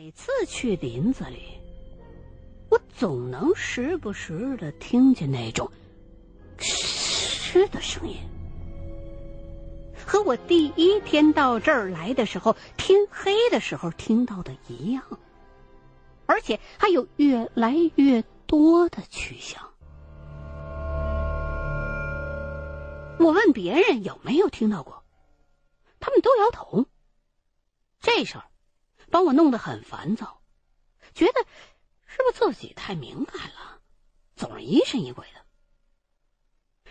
每次去林子里，我总能时不时的听见那种吱的声音，和我第一天到这儿来的时候天黑的时候听到的一样，而且还有越来越多的趋向。我问别人有没有听到过，他们都摇头。这事儿把我弄得很烦躁，觉得是不是自己太敏感了，总是疑神疑鬼的。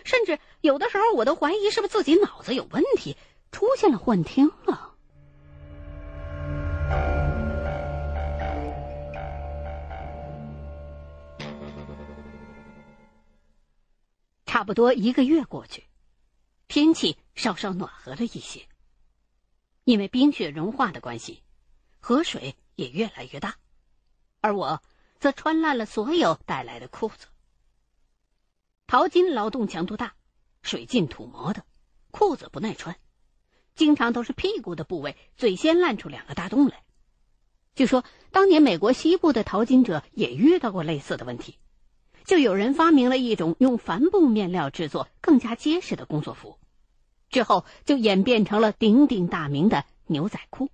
甚至有的时候，我都怀疑是不是自己脑子有问题，出现了幻听了。差不多一个月过去。天气稍稍暖和了一些，因为冰雪融化的关系，河水也越来越大，而我则穿烂了所有带来的裤子。淘金劳动强度大，水浸土磨的，裤子不耐穿，经常都是屁股的部位最先烂出两个大洞来。据说当年美国西部的淘金者也遇到过类似的问题。就有人发明了一种用帆布面料制作更加结实的工作服，之后就演变成了鼎鼎大名的牛仔裤。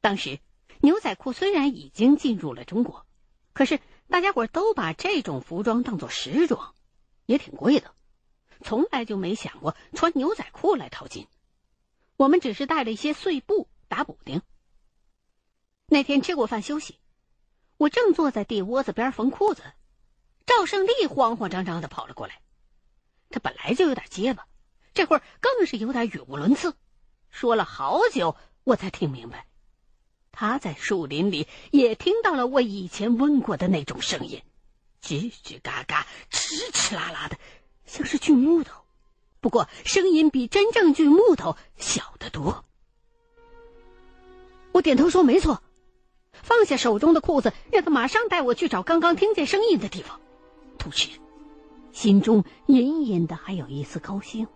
当时，牛仔裤虽然已经进入了中国，可是大家伙都把这种服装当做时装，也挺贵的，从来就没想过穿牛仔裤来淘金。我们只是带了一些碎布打补丁。那天吃过饭休息，我正坐在地窝子边缝裤子。赵胜利慌慌张张的跑了过来，他本来就有点结巴，这会儿更是有点语无伦次，说了好久我才听明白，他在树林里也听到了我以前问过的那种声音，吱吱嘎嘎、哧哧啦啦的，像是锯木头，不过声音比真正锯木头小得多。我点头说没错，放下手中的裤子，让他马上带我去找刚刚听见声音的地方。同时，心中隐隐的还有一丝高兴。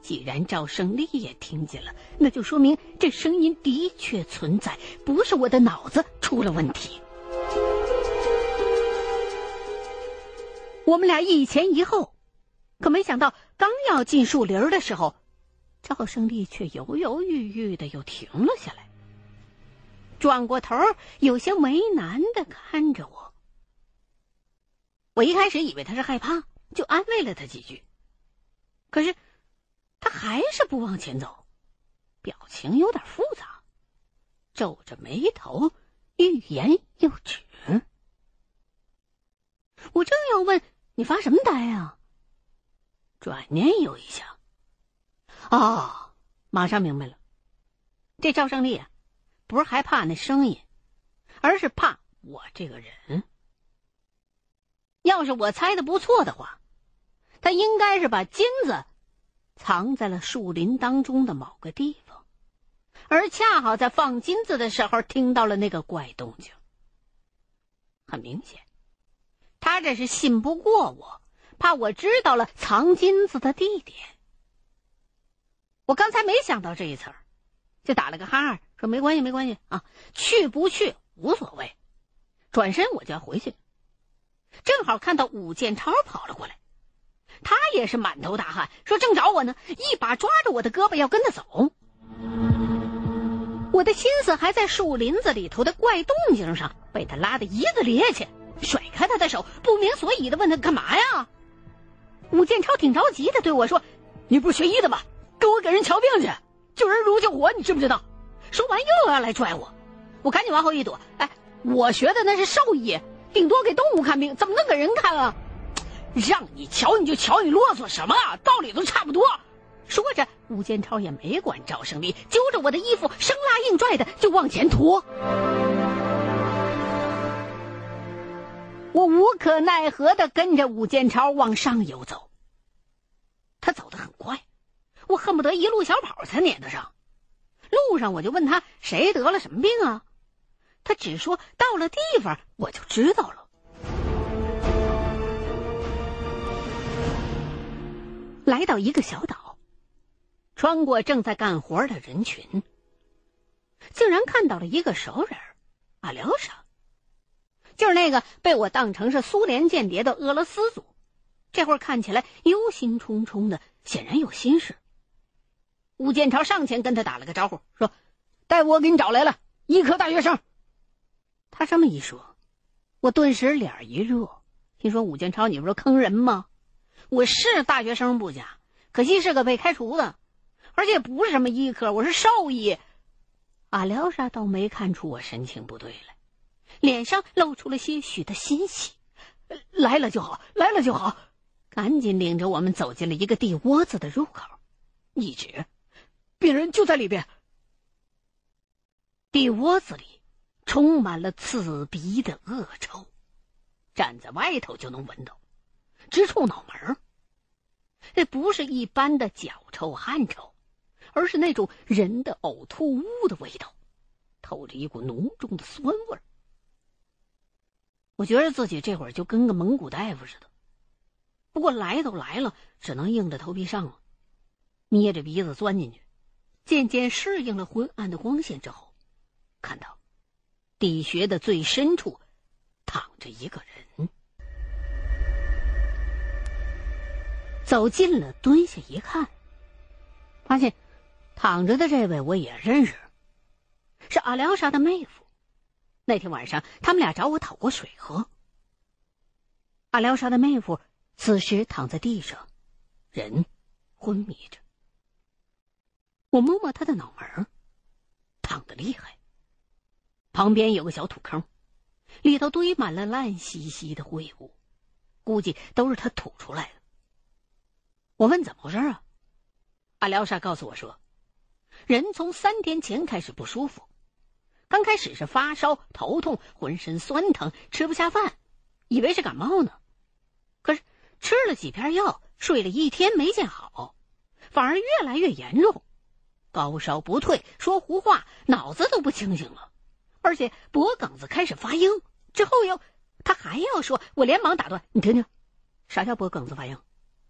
既然赵胜利也听见了，那就说明这声音的确存在，不是我的脑子出了问题。我们俩一前一后，可没想到，刚要进树林的时候，赵胜利却犹犹豫豫的又停了下来，转过头，有些为难的看着我。我一开始以为他是害怕，就安慰了他几句。可是，他还是不往前走，表情有点复杂，皱着眉头，欲言又止。我正要问你发什么呆啊，转念又一想，哦，马上明白了，这赵胜利啊，不是害怕那声音，而是怕我这个人。要是我猜的不错的话，他应该是把金子藏在了树林当中的某个地方，而恰好在放金子的时候听到了那个怪动静。很明显，他这是信不过我，怕我知道了藏金子的地点。我刚才没想到这一层，就打了个哈，说没关系，没关系啊，去不去无所谓。转身我就要回去。正好看到武建超跑了过来，他也是满头大汗，说正找我呢，一把抓着我的胳膊要跟他走。我的心思还在树林子里头的怪动静上，被他拉得一个趔趄，甩开他的手，不明所以的问他干嘛呀？武建超挺着急的对我说：“你不是学医的吗？跟我给人瞧病去，救人如救火，你知不知道？”说完又要来拽我，我赶紧往后一躲。哎，我学的那是兽医。顶多给动物看病，怎么能给人看啊？让你瞧你就瞧，你啰嗦什么啊？道理都差不多。说着，吴建超也没管赵胜利，揪着我的衣服，生拉硬拽的就往前拖。我无可奈何的跟着吴建超往上游走。他走得很快，我恨不得一路小跑才撵得上。路上我就问他谁得了什么病啊？他只说到了地方，我就知道了。来到一个小岛，穿过正在干活的人群，竟然看到了一个熟人，阿廖沙，就是那个被我当成是苏联间谍的俄罗斯族，这会儿看起来忧心忡忡的，显然有心事。吴建超上前跟他打了个招呼，说：“大夫我给你找来了医科大学生。”他这么一说，我顿时脸一热，心说：“吴建超，你不是坑人吗？我是大学生不假，可惜是个被开除的，而且不是什么医科，我是兽医。”阿廖沙倒没看出我神情不对来，脸上露出了些许的欣喜。来了就好，来了就好，赶紧领着我们走进了一个地窝子的入口，一指。病人就在里边。地窝子里充满了刺鼻的恶臭，站在外头就能闻到，直冲脑门这不是一般的脚臭、汗臭，而是那种人的呕吐物的味道，透着一股浓重的酸味儿我觉得自己这会儿就跟个蒙古大夫似的，不过来都来了，只能硬着头皮上了，捏着鼻子钻进去。渐渐适应了昏暗的光线之后，看到地穴的最深处躺着一个人。走近了，蹲下一看，发现躺着的这位我也认识，是阿廖沙的妹夫。那天晚上，他们俩找我讨过水喝。阿廖沙的妹夫此时躺在地上，人昏迷着。我摸摸他的脑门烫的厉害。旁边有个小土坑，里头堆满了烂兮兮的秽物，估计都是他吐出来的。我问怎么回事啊？阿廖沙告诉我说，人从三天前开始不舒服，刚开始是发烧、头痛、浑身酸疼、吃不下饭，以为是感冒呢。可是吃了几片药，睡了一天没见好，反而越来越严重。高烧不退，说胡话，脑子都不清醒了，而且脖梗子开始发硬。之后又，他还要说，我连忙打断：“你听听，啥叫脖梗子发硬？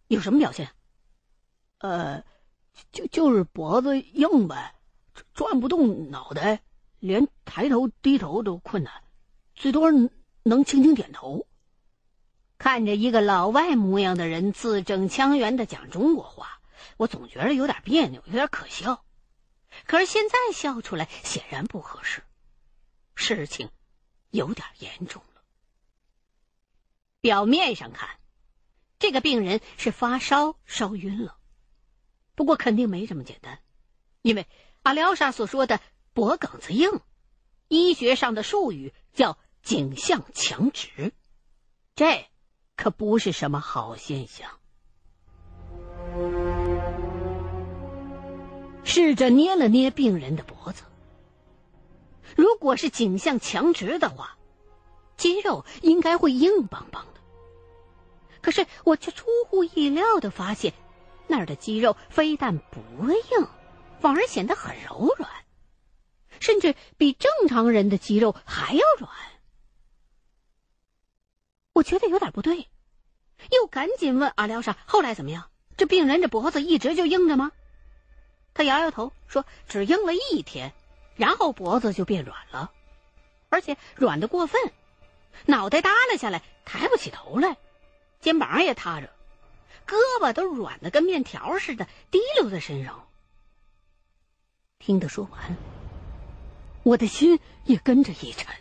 有什么表现？”“呃，就就是脖子硬呗，转不动脑袋，连抬头低头都困难，最多能轻轻点头。”看着一个老外模样的人字正腔圆的讲中国话，我总觉得有点别扭，有点可笑。可是现在笑出来显然不合适，事情有点严重了。表面上看，这个病人是发烧烧晕了，不过肯定没这么简单，因为阿廖沙所说的脖梗子硬，医学上的术语叫颈项强直，这可不是什么好现象。试着捏了捏病人的脖子。如果是颈项强直的话，肌肉应该会硬邦邦的。可是我却出乎意料的发现，那儿的肌肉非但不硬，反而显得很柔软，甚至比正常人的肌肉还要软。我觉得有点不对，又赶紧问阿廖沙：“后来怎么样？这病人这脖子一直就硬着吗？”他摇摇头说：“只硬了一天，然后脖子就变软了，而且软的过分，脑袋耷拉下来，抬不起头来，肩膀也塌着，胳膊都软的跟面条似的，滴溜在身上。”听他说完，我的心也跟着一沉，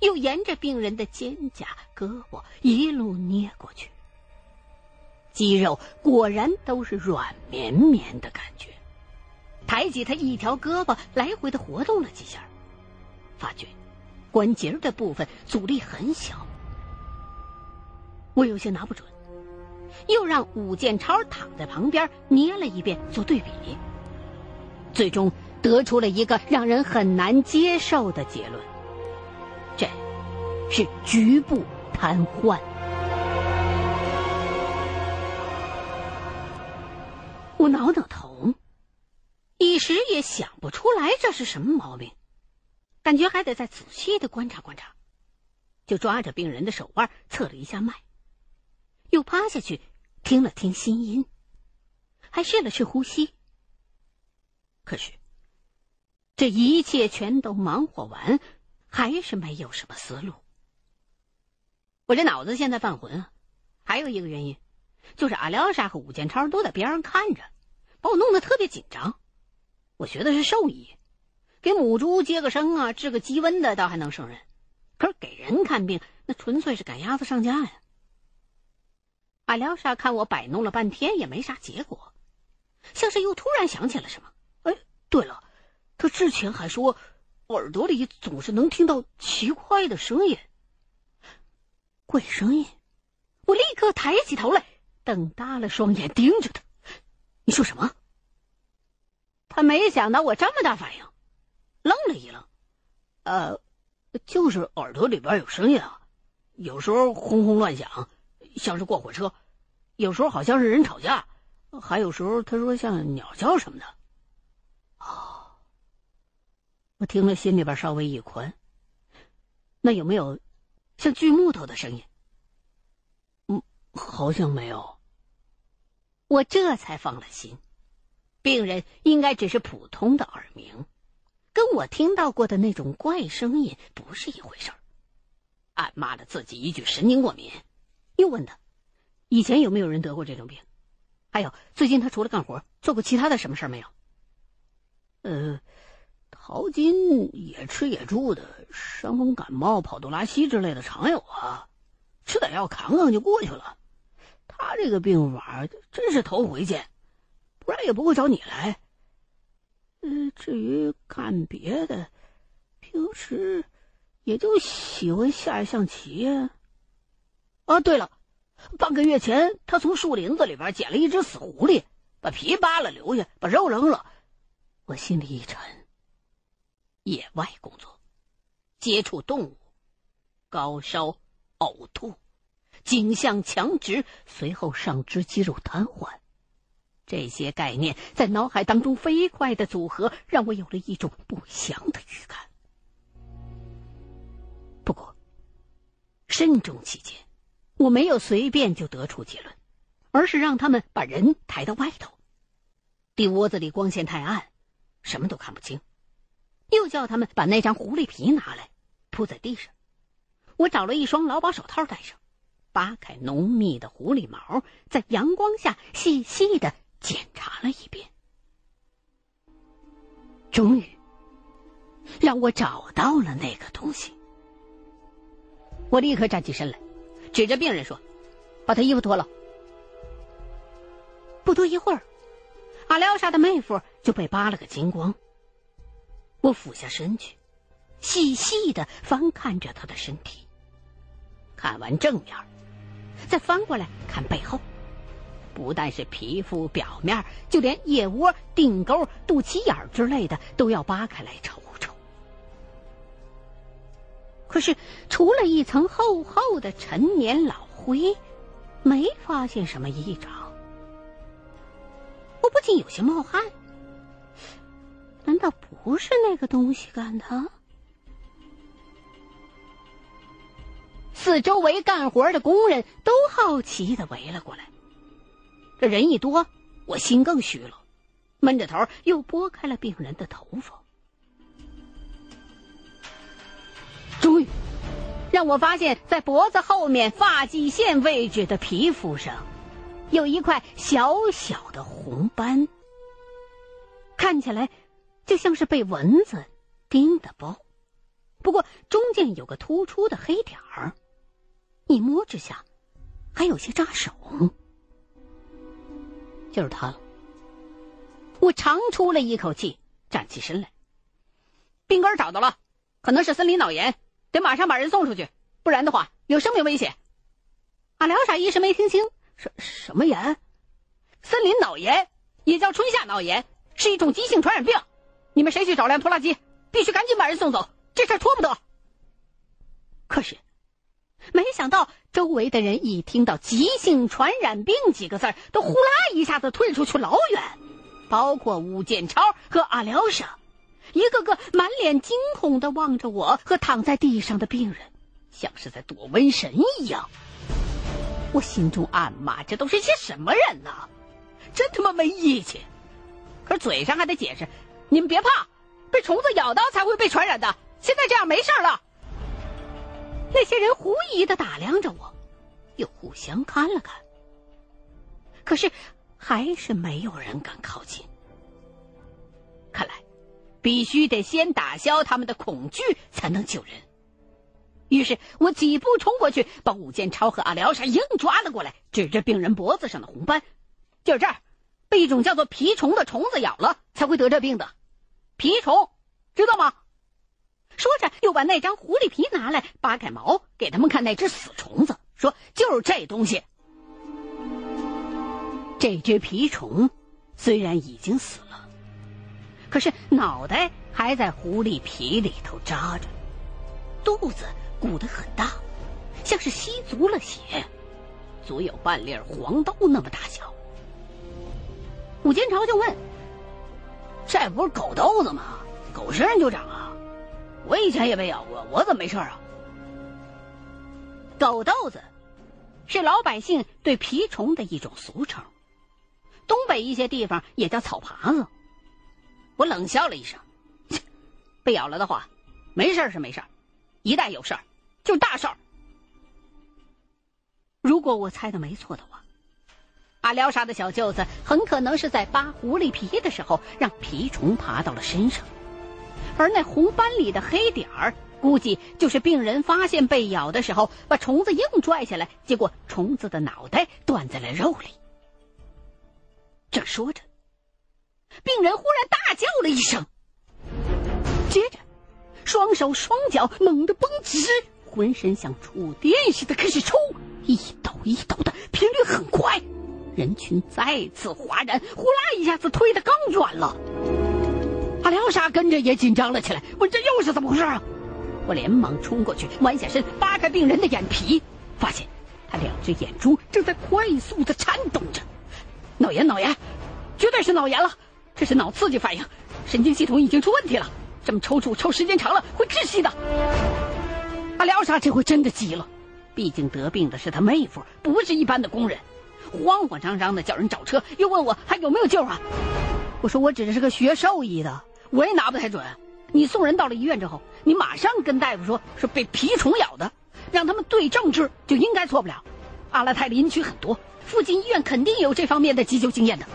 又沿着病人的肩胛、胳膊一路捏过去。肌肉果然都是软绵绵的感觉。抬起他一条胳膊，来回的活动了几下，发觉关节的部分阻力很小。我有些拿不准，又让武建超躺在旁边捏了一遍做对比，最终得出了一个让人很难接受的结论：这是局部瘫痪。我挠挠头，一时也想不出来这是什么毛病，感觉还得再仔细的观察观察，就抓着病人的手腕测了一下脉，又趴下去听了听心音，还试了试呼吸。可是这一切全都忙活完，还是没有什么思路。我这脑子现在犯浑啊！还有一个原因，就是阿廖沙和武建超都在边上看着，把我弄得特别紧张。我学的是兽医，给母猪接个生啊，治个鸡瘟的倒还能胜任，可是给人看病，那纯粹是赶鸭子上架呀。阿廖沙看我摆弄了半天也没啥结果，像是又突然想起了什么。哎，对了，他之前还说耳朵里总是能听到奇怪的声音，鬼声音。我立刻抬起头来，瞪大了双眼盯着他。你说什么？他没想到我这么大反应，愣了一愣。呃，就是耳朵里边有声音啊，有时候轰轰乱响。像是过火车，有时候好像是人吵架，还有时候他说像鸟叫什么的。哦，我听了心里边稍微一宽。那有没有像锯木头的声音？嗯，好像没有。我这才放了心，病人应该只是普通的耳鸣，跟我听到过的那种怪声音不是一回事儿。暗骂了自己一句神经过敏。又问他，以前有没有人得过这种病？还有，最近他除了干活，做过其他的什么事儿没有？呃，淘金也吃也住的，伤风感冒、跑肚拉稀之类的常有啊，吃点药扛扛就过去了。他这个病法真是头回见，不然也不会找你来。嗯，至于干别的，平时也就喜欢下象棋呀。啊对了，半个月前他从树林子里边捡了一只死狐狸，把皮扒了留下，把肉扔了。我心里一沉。野外工作，接触动物，高烧、呕吐，颈项强直，随后上肢肌肉瘫痪，这些概念在脑海当中飞快的组合，让我有了一种不祥的预感。不过，慎重起见。我没有随便就得出结论，而是让他们把人抬到外头。地窝子里光线太暗，什么都看不清。又叫他们把那张狐狸皮拿来，铺在地上。我找了一双劳保手套戴上，扒开浓密的狐狸毛，在阳光下细细的检查了一遍。终于，让我找到了那个东西。我立刻站起身来。指着病人说：“把他衣服脱了。”不多一会儿，阿廖沙的妹夫就被扒了个精光。我俯下身去，细细的翻看着他的身体。看完正面，再翻过来看背后，不但是皮肤表面，就连腋窝、腚沟、肚脐眼之类的都要扒开来瞅。可是，除了一层厚厚的陈年老灰，没发现什么异常。我不禁有些冒汗。难道不是那个东西干的？四周围干活的工人都好奇的围了过来。这人一多，我心更虚了，闷着头又拨开了病人的头发。终于，让我发现，在脖子后面发际线位置的皮肤上，有一块小小的红斑，看起来就像是被蚊子叮的包。不过中间有个突出的黑点儿，一摸之下还有些扎手。就是他了。我长出了一口气，站起身来。病根找到了，可能是森林脑炎。得马上把人送出去，不然的话有生命危险。阿廖沙一时没听清，什什么炎？森林脑炎，也叫春夏脑炎，是一种急性传染病。你们谁去找辆拖拉机？必须赶紧把人送走，这事拖不得。可是，没想到周围的人一听到“急性传染病”几个字都呼啦一下子退出去老远，包括吴建超和阿廖沙。一个个满脸惊恐的望着我和躺在地上的病人，像是在躲瘟神一样。我心中暗骂：这都是些什么人呢？真他妈没义气！可嘴上还得解释：你们别怕，被虫子咬到才会被传染的。现在这样没事了。那些人狐疑的打量着我，又互相看了看。可是，还是没有人敢靠近。看来，必须得先打消他们的恐惧，才能救人。于是我几步冲过去，把武建超和阿廖沙硬抓了过来，指着病人脖子上的红斑：“就是这儿，被一种叫做蜱虫的虫子咬了，才会得这病的。蜱虫，知道吗？”说着，又把那张狐狸皮拿来，扒开毛，给他们看那只死虫子，说：“就是这东西。这只蜱虫虽然已经死了，可是脑袋还在狐狸皮里头扎着，肚子。”鼓得很大，像是吸足了血，足有半粒黄豆那么大小。武建朝就问：“这不是狗豆子吗？狗身上就长啊！我以前也被咬过，我怎么没事啊？”狗豆子是老百姓对蜱虫的一种俗称，东北一些地方也叫草耙子。我冷笑了一声：“被咬了的话，没事是没事一旦有事儿。”就大事儿。如果我猜的没错的话，阿廖沙的小舅子很可能是在扒狐狸皮的时候，让蜱虫爬到了身上，而那红斑里的黑点儿，估计就是病人发现被咬的时候，把虫子硬拽下来，结果虫子的脑袋断在了肉里。正说着，病人忽然大叫了一声，接着，双手双脚猛地绷直。浑身像触电似的开始抽，一抖一抖的，频率很快。人群再次哗然，呼啦一下子推得更远了。阿廖沙跟着也紧张了起来，问这又是怎么回事啊？我连忙冲过去，弯下身扒开病人的眼皮，发现他两只眼珠正在快速的颤动着。脑炎，脑炎，绝对是脑炎了！这是脑刺激反应，神经系统已经出问题了。这么抽搐抽时间长了会窒息的。阿廖沙这回真的急了，毕竟得病的是他妹夫，不是一般的工人，慌慌张张的叫人找车，又问我还有没有救啊？我说我只是个学兽医的，我也拿不太准。你送人到了医院之后，你马上跟大夫说是被蜱虫咬的，让他们对症治，就应该错不了。阿拉泰林区很多，附近医院肯定有这方面的急救经验的。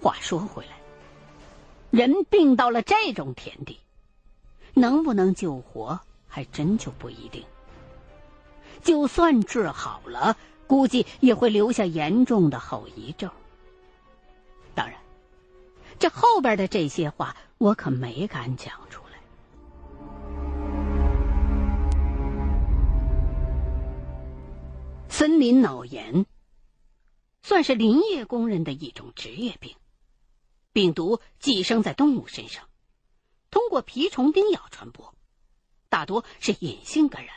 话说回来，人病到了这种田地。能不能救活，还真就不一定。就算治好了，估计也会留下严重的后遗症。当然，这后边的这些话，我可没敢讲出来。森林脑炎算是林业工人的一种职业病，病毒寄生在动物身上。通过蜱虫叮咬传播，大多是隐性感染，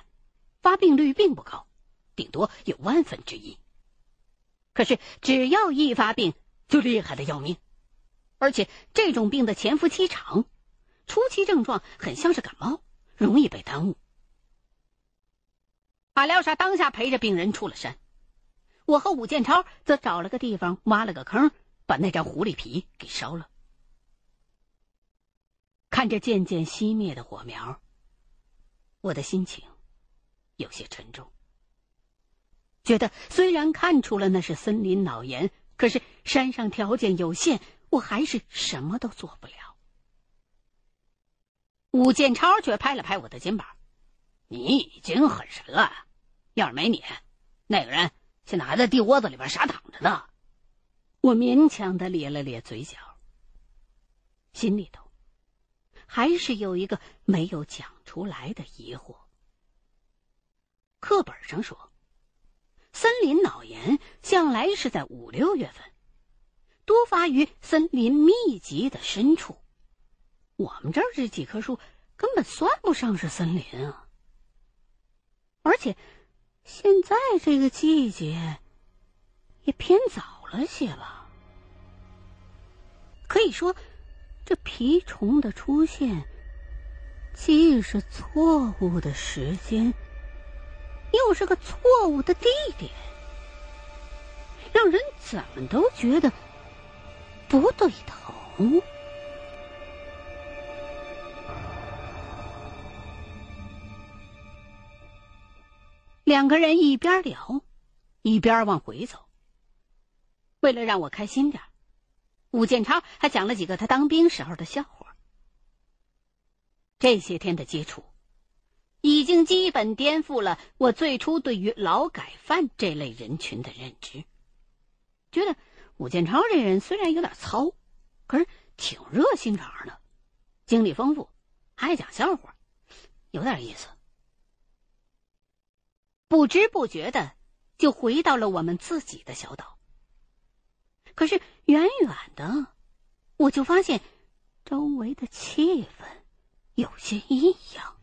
发病率并不高，顶多有万分之一。可是只要一发病，就厉害的要命，而且这种病的潜伏期长，初期症状很像是感冒，容易被耽误。阿廖沙当下陪着病人出了山，我和武建超则找了个地方挖了个坑，把那张狐狸皮给烧了。看着渐渐熄灭的火苗，我的心情有些沉重。觉得虽然看出了那是森林脑炎，可是山上条件有限，我还是什么都做不了。武建超却拍了拍我的肩膀：“你已经很神了，要是没你，那个人现在还在地窝子里边傻躺着呢。”我勉强的咧了咧嘴角，心里头。还是有一个没有讲出来的疑惑。课本上说，森林脑炎向来是在五六月份，多发于森林密集的深处。我们这儿这几棵树根本算不上是森林啊！而且，现在这个季节也偏早了些吧？可以说。这蜱虫的出现，既是错误的时间，又是个错误的地点，让人怎么都觉得不对头。两个人一边聊，一边往回走。为了让我开心点武建超还讲了几个他当兵时候的笑话。这些天的接触，已经基本颠覆了我最初对于劳改犯这类人群的认知。觉得武建超这人虽然有点糙，可是挺热心肠的，经历丰富，爱讲笑话，有点意思。不知不觉的，就回到了我们自己的小岛。可是远远的，我就发现周围的气氛有些异样。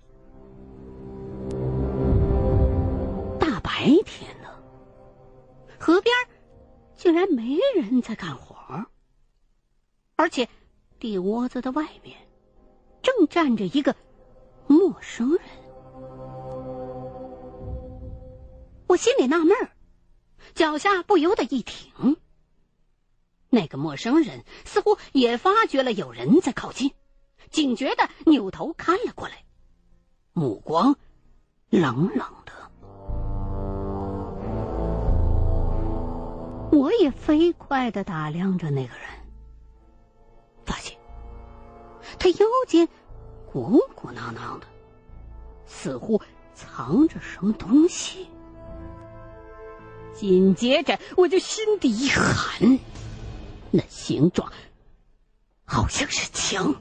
大白天的，河边竟然没人在干活，而且地窝子的外面正站着一个陌生人。我心里纳闷儿，脚下不由得一停。那个陌生人似乎也发觉了有人在靠近，警觉的扭头看了过来，目光冷冷的。我也飞快的打量着那个人，发现他腰间鼓鼓囊囊的，似乎藏着什么东西。紧接着，我就心底一寒，那形状好像是枪。